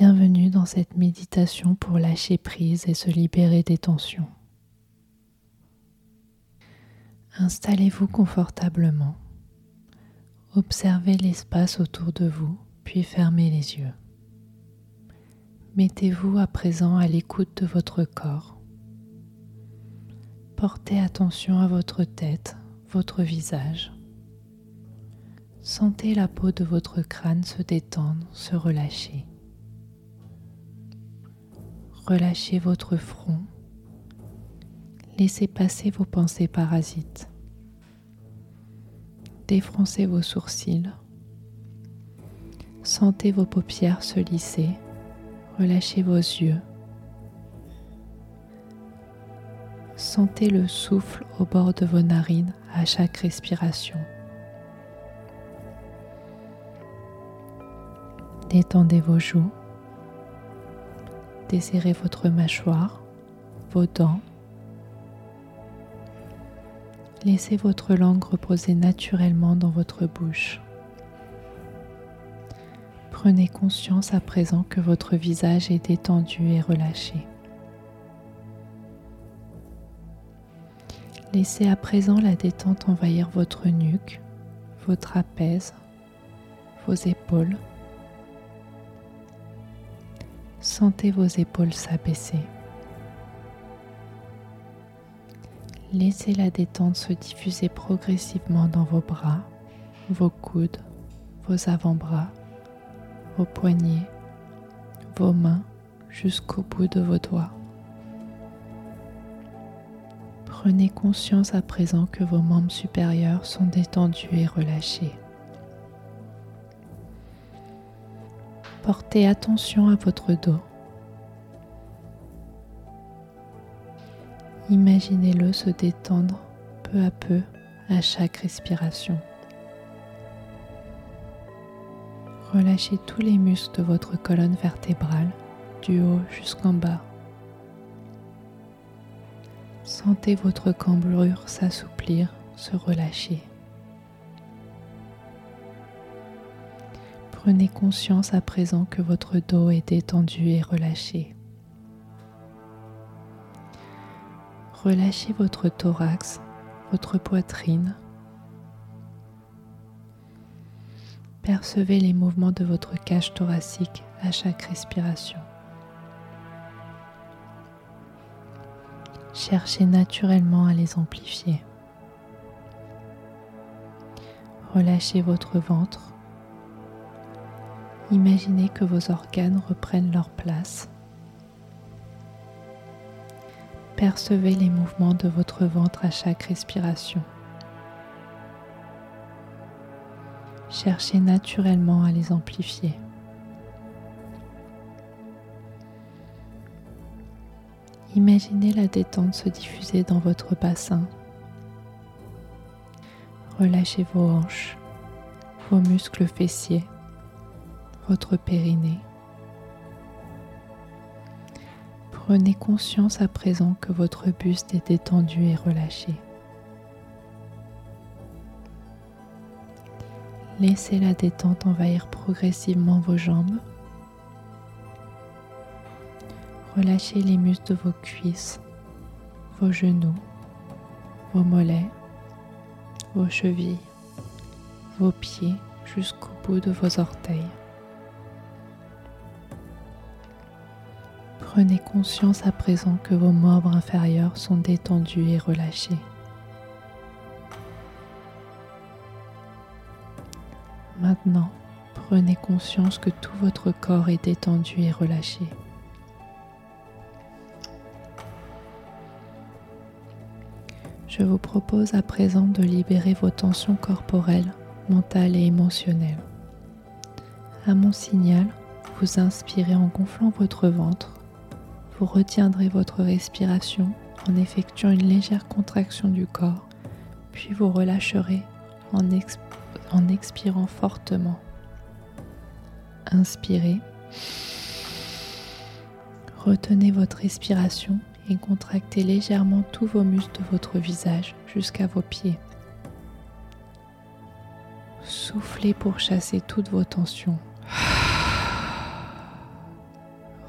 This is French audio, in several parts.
Bienvenue dans cette méditation pour lâcher prise et se libérer des tensions. Installez-vous confortablement. Observez l'espace autour de vous, puis fermez les yeux. Mettez-vous à présent à l'écoute de votre corps. Portez attention à votre tête, votre visage. Sentez la peau de votre crâne se détendre, se relâcher. Relâchez votre front. Laissez passer vos pensées parasites. Défroncez vos sourcils. Sentez vos paupières se lisser. Relâchez vos yeux. Sentez le souffle au bord de vos narines à chaque respiration. Détendez vos joues. Desserrez votre mâchoire, vos dents. Laissez votre langue reposer naturellement dans votre bouche. Prenez conscience à présent que votre visage est détendu et relâché. Laissez à présent la détente envahir votre nuque, vos trapèzes, vos épaules Sentez vos épaules s'abaisser. Laissez la détente se diffuser progressivement dans vos bras, vos coudes, vos avant-bras, vos poignets, vos mains jusqu'au bout de vos doigts. Prenez conscience à présent que vos membres supérieurs sont détendus et relâchés. Portez attention à votre dos. Imaginez-le se détendre peu à peu à chaque respiration. Relâchez tous les muscles de votre colonne vertébrale, du haut jusqu'en bas. Sentez votre cambrure s'assouplir, se relâcher. Prenez conscience à présent que votre dos est détendu et relâché. Relâchez votre thorax, votre poitrine. Percevez les mouvements de votre cage thoracique à chaque respiration. Cherchez naturellement à les amplifier. Relâchez votre ventre Imaginez que vos organes reprennent leur place. Percevez les mouvements de votre ventre à chaque respiration. Cherchez naturellement à les amplifier. Imaginez la détente se diffuser dans votre bassin. Relâchez vos hanches, vos muscles fessiers votre périnée. Prenez conscience à présent que votre buste est détendu et relâché. Laissez la détente envahir progressivement vos jambes. Relâchez les muscles de vos cuisses, vos genoux, vos mollets, vos chevilles, vos pieds jusqu'au bout de vos orteils. Prenez conscience à présent que vos membres inférieurs sont détendus et relâchés. Maintenant, prenez conscience que tout votre corps est détendu et relâché. Je vous propose à présent de libérer vos tensions corporelles, mentales et émotionnelles. À mon signal, vous inspirez en gonflant votre ventre retiendrez votre respiration en effectuant une légère contraction du corps, puis vous relâcherez en, en expirant fortement. Inspirez. Retenez votre respiration et contractez légèrement tous vos muscles de votre visage jusqu'à vos pieds. Soufflez pour chasser toutes vos tensions.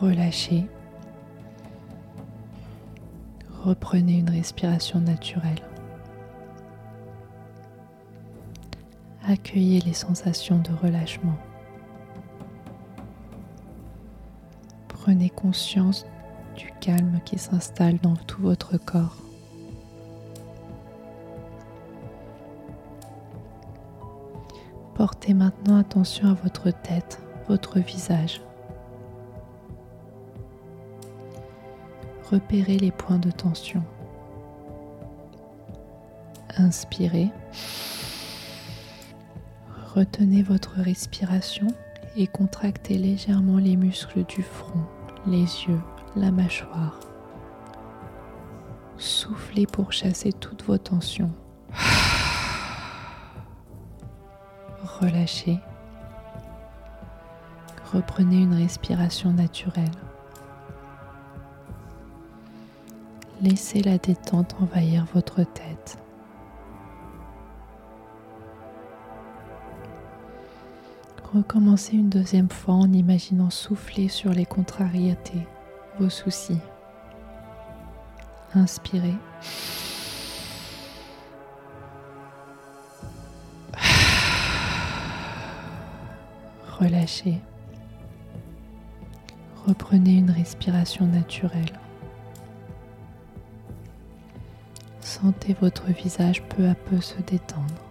relâchez. Reprenez une respiration naturelle. Accueillez les sensations de relâchement. Prenez conscience du calme qui s'installe dans tout votre corps. Portez maintenant attention à votre tête, votre visage. Repérez les points de tension. Inspirez. Retenez votre respiration et contractez légèrement les muscles du front, les yeux, la mâchoire. Soufflez pour chasser toutes vos tensions. relâchez. Reprenez une respiration naturelle. Laissez la détente envahir votre tête. Recommencez une deuxième fois en imaginant souffler sur les contrariétés, vos soucis. Inspirez. relâchez. Reprenez une respiration naturelle. Sentez votre visage peu à peu se détendre.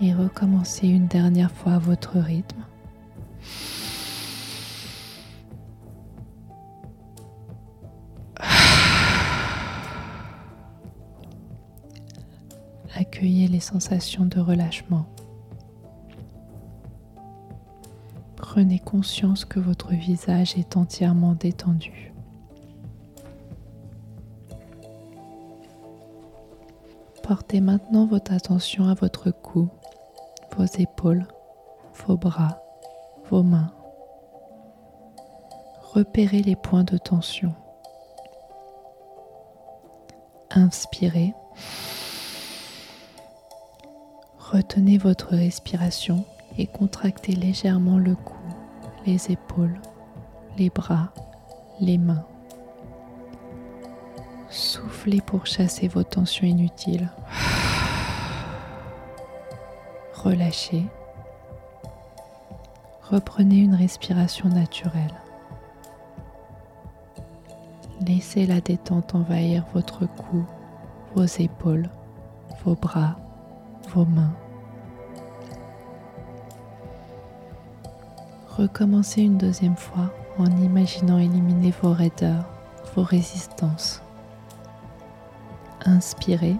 Et recommencez une dernière fois votre rythme. Accueillez les sensations de relâchement. Prenez conscience que votre visage est entièrement détendu. Portez maintenant votre attention à votre cou, vos épaules, vos bras, vos mains. Repérez les points de tension. Inspirez. Retenez votre respiration et contractez légèrement le cou les épaules, les bras, les mains. Pour chasser vos tensions inutiles. Relâchez. Reprenez une respiration naturelle. Laissez la détente envahir votre cou, vos épaules, vos bras, vos mains. Recommencez une deuxième fois en imaginant éliminer vos raideurs, vos résistances. Inspirez.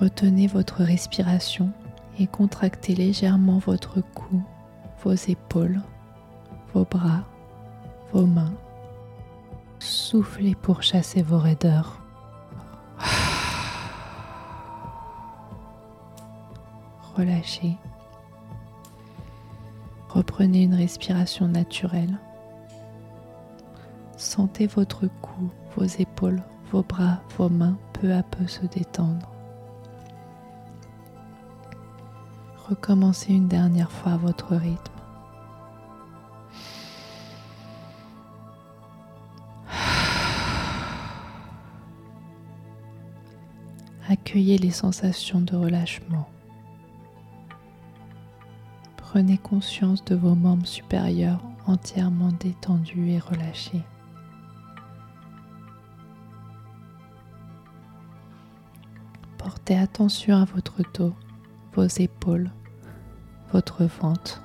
Retenez votre respiration et contractez légèrement votre cou, vos épaules, vos bras, vos mains. Soufflez pour chasser vos raideurs. Relâchez. Reprenez une respiration naturelle. Sentez votre cou, vos épaules, vos bras, vos mains peu à peu se détendre. Recommencez une dernière fois votre rythme. Accueillez les sensations de relâchement. Prenez conscience de vos membres supérieurs entièrement détendus et relâchés. Portez attention à votre dos, vos épaules, votre ventre.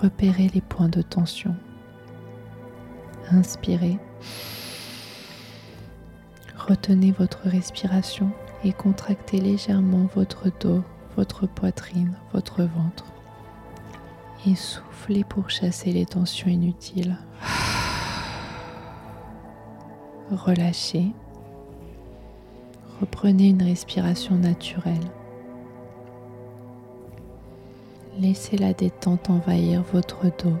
Repérez les points de tension. Inspirez. Retenez votre respiration et contractez légèrement votre dos, votre poitrine, votre ventre. Et soufflez pour chasser les tensions inutiles. Relâchez. Reprenez une respiration naturelle. Laissez la détente envahir votre dos,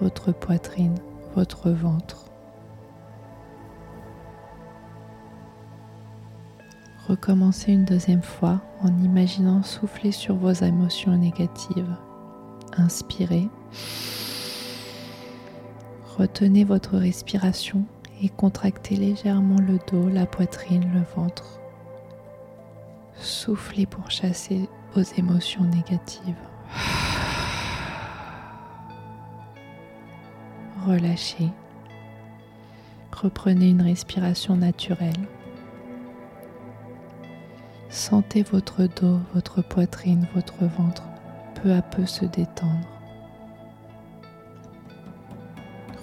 votre poitrine, votre ventre. Recommencez une deuxième fois en imaginant souffler sur vos émotions négatives. Inspirez. Retenez votre respiration et contractez légèrement le dos, la poitrine, le ventre. Soufflez pour chasser vos émotions négatives. Relâchez. Reprenez une respiration naturelle. Sentez votre dos, votre poitrine, votre ventre peu à peu se détendre.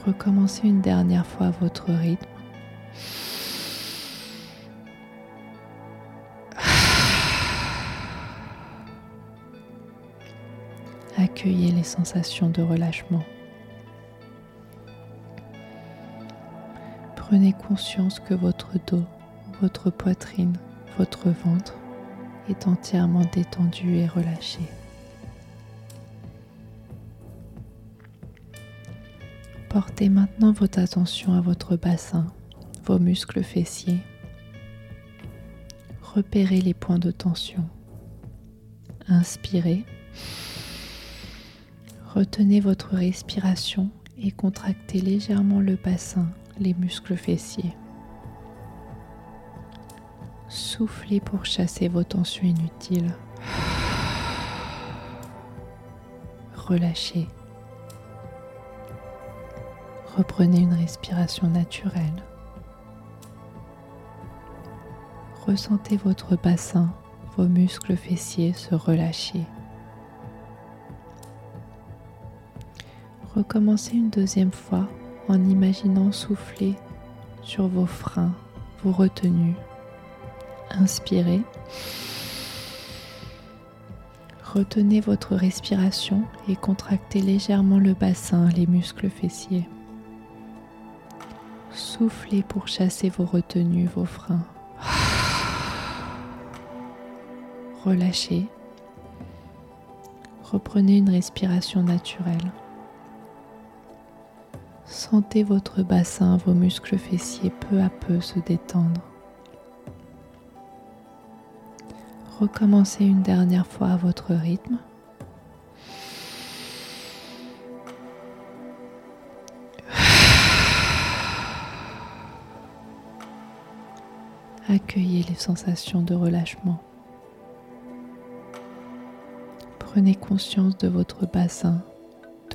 Recommencez une dernière fois votre rythme. Accueillez les sensations de relâchement. Prenez conscience que votre dos, votre poitrine, votre ventre est entièrement détendu et relâché. Portez maintenant votre attention à votre bassin, vos muscles fessiers. Repérez les points de tension. Inspirez. Retenez votre respiration et contractez légèrement le bassin, les muscles fessiers. Soufflez pour chasser vos tensions inutiles. Relâchez. Reprenez une respiration naturelle. Ressentez votre bassin, vos muscles fessiers se relâcher. Recommencez une deuxième fois en imaginant souffler sur vos freins, vos retenues. Inspirez. Retenez votre respiration et contractez légèrement le bassin, les muscles fessiers. Soufflez pour chasser vos retenues, vos freins. Relâchez. Reprenez une respiration naturelle. Sentez votre bassin, vos muscles fessiers peu à peu se détendre. Recommencez une dernière fois à votre rythme. Accueillez les sensations de relâchement. Prenez conscience de votre bassin,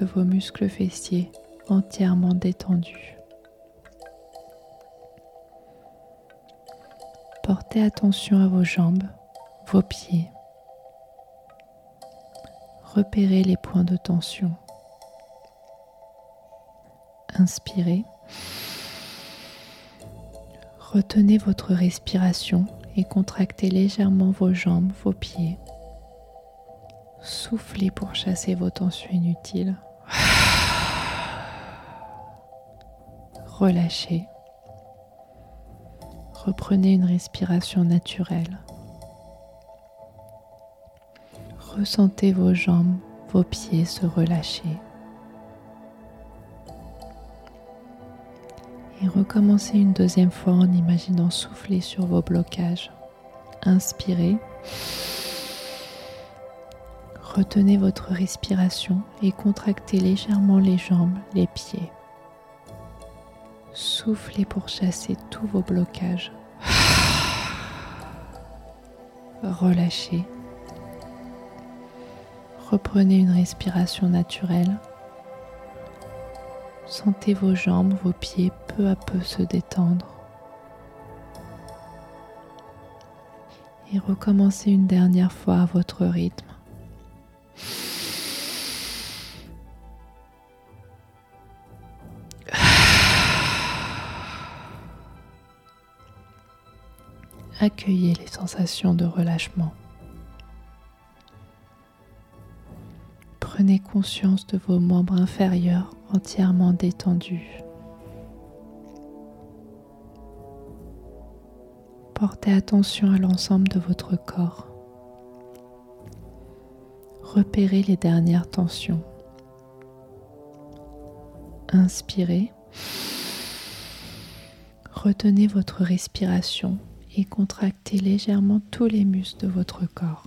de vos muscles fessiers entièrement détendus. Portez attention à vos jambes, vos pieds. Repérez les points de tension. Inspirez. Retenez votre respiration et contractez légèrement vos jambes, vos pieds. Soufflez pour chasser vos tensions inutiles. Relâchez. Reprenez une respiration naturelle. Ressentez vos jambes, vos pieds se relâcher. et recommencez une deuxième fois en imaginant souffler sur vos blocages. Inspirez. Retenez votre respiration et contractez légèrement les jambes, les pieds. Soufflez pour chasser tous vos blocages. Relâchez. Reprenez une respiration naturelle Sentez vos jambes, vos pieds peu à peu se détendre. Et recommencez une dernière fois à votre rythme. Accueillez les sensations de relâchement. Prenez conscience de vos membres inférieurs entièrement détendus. Portez attention à l'ensemble de votre corps. Repérez les dernières tensions. Inspirez. Retenez votre respiration et contractez légèrement tous les muscles de votre corps.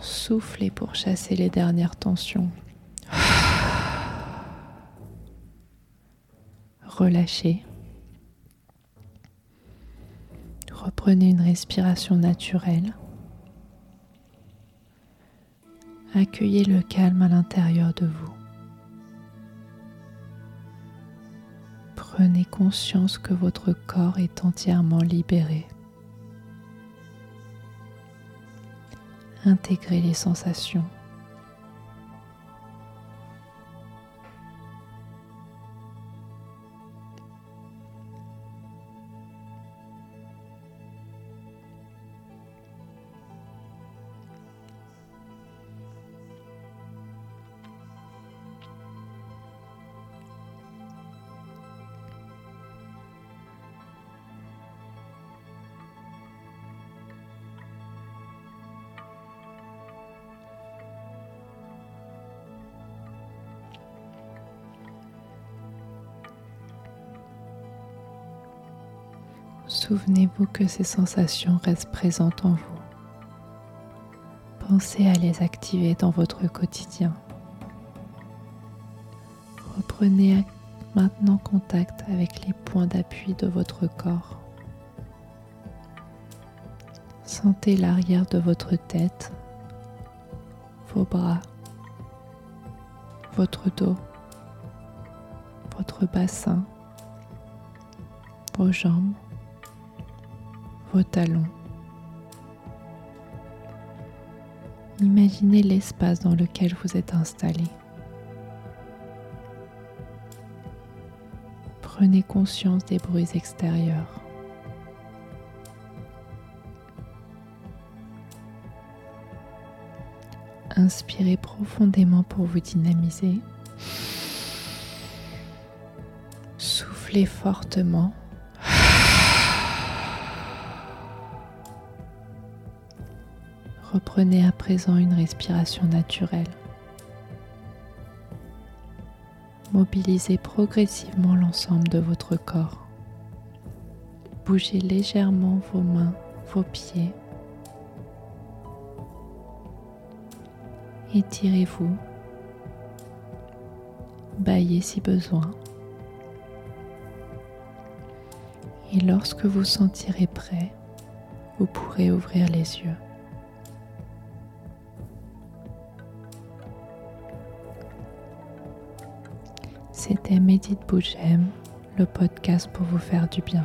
Soufflez pour chasser les dernières tensions. Relâchez. Reprenez une respiration naturelle. Accueillez le calme à l'intérieur de vous. Prenez conscience que votre corps est entièrement libéré. Intégrez les sensations. Souvenez-vous que ces sensations restent présentes en vous. Pensez à les activer dans votre quotidien. Reprenez maintenant contact avec les points d'appui de votre corps. Sentez l'arrière de votre tête, vos bras, votre dos, votre bassin, vos jambes vos talons. Imaginez l'espace dans lequel vous êtes installé. Prenez conscience des bruits extérieurs. Inspirez profondément pour vous dynamiser. Soufflez fortement Reprenez à présent une respiration naturelle. Mobilisez progressivement l'ensemble de votre corps. Bougez légèrement vos mains, vos pieds. Étirez-vous. Baillez si besoin. Et lorsque vous sentirez prêt, vous pourrez ouvrir les yeux. C'était Médite Bougem, le podcast pour vous faire du bien.